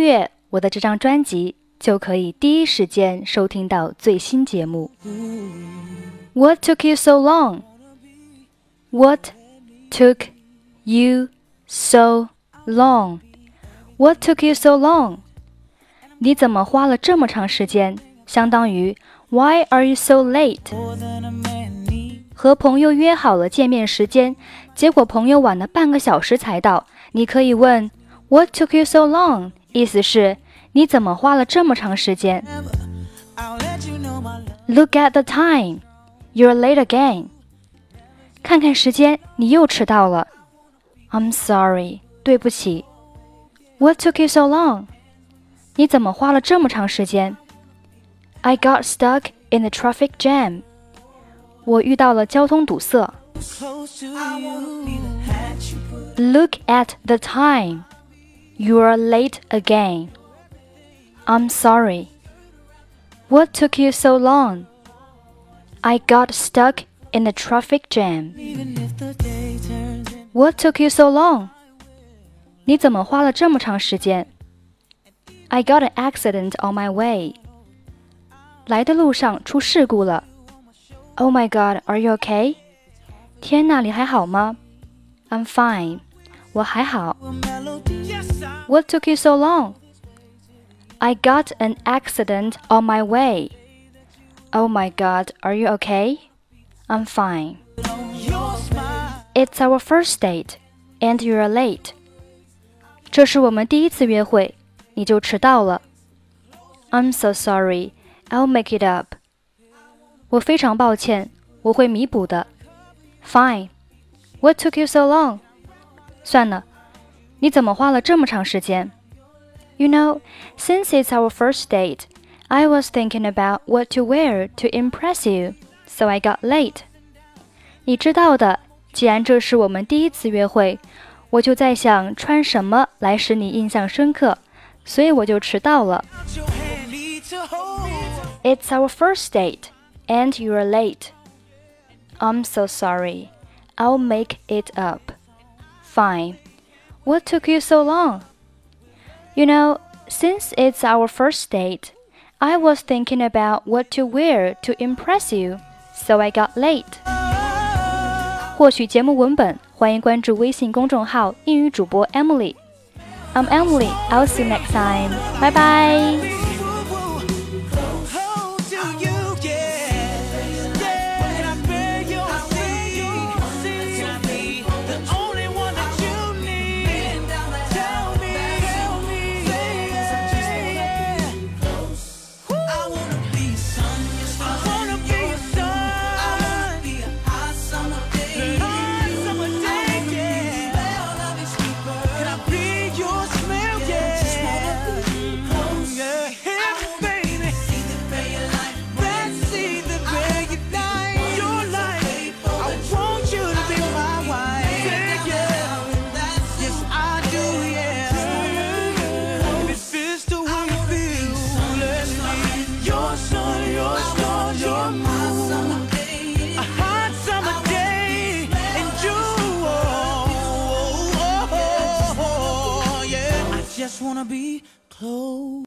阅我的这张专辑，就可以第一时间收听到最新节目。What took you so long? What took you so long? What took you so long? 你怎么花了这么长时间？相当于 Why are you so late? 和朋友约好了见面时间，结果朋友晚了半个小时才到。你可以问 What took you so long? 意思是你怎么花了这么长时间？Look at the time, you're late again. 看看时间，你又迟到了。I'm sorry，对不起。What took you so long? 你怎么花了这么长时间？I got stuck in the traffic jam. 我遇到了交通堵塞。Look at the time. You're late again. I'm sorry. What took you so long? I got stuck in the traffic jam. What took you so long? 你怎么花了这么长时间？I got an accident on my way. 来的路上出事故了。Oh my God, are you okay? 天哪，你还好吗？I'm fine. 我还好。What took you so long? I got an accident on my way. Oh my God, are you okay? I'm fine. It's our first date, and you're late. 这是我们第一次约会，你就迟到了。I'm so sorry. I'll make it up. 我非常抱歉，我会弥补的。Fine. What took you so long? 算了，你怎么花了这么长时间？You know, since it's our first date, I was thinking about what to wear to impress you, so I got late. 你知道的，既然这是我们第一次约会，我就在想穿什么来使你印象深刻，所以我就迟到了。It's our first date, and you're late. I'm so sorry. I'll make it up. Fine. What took you so long? You know, since it's our first date, I was thinking about what to wear to impress you, so I got late. 获取节目文本，欢迎关注微信公众号“英语主播 Emily”。I'm Emily. I'll see you next time. Bye bye. Just wanna be close.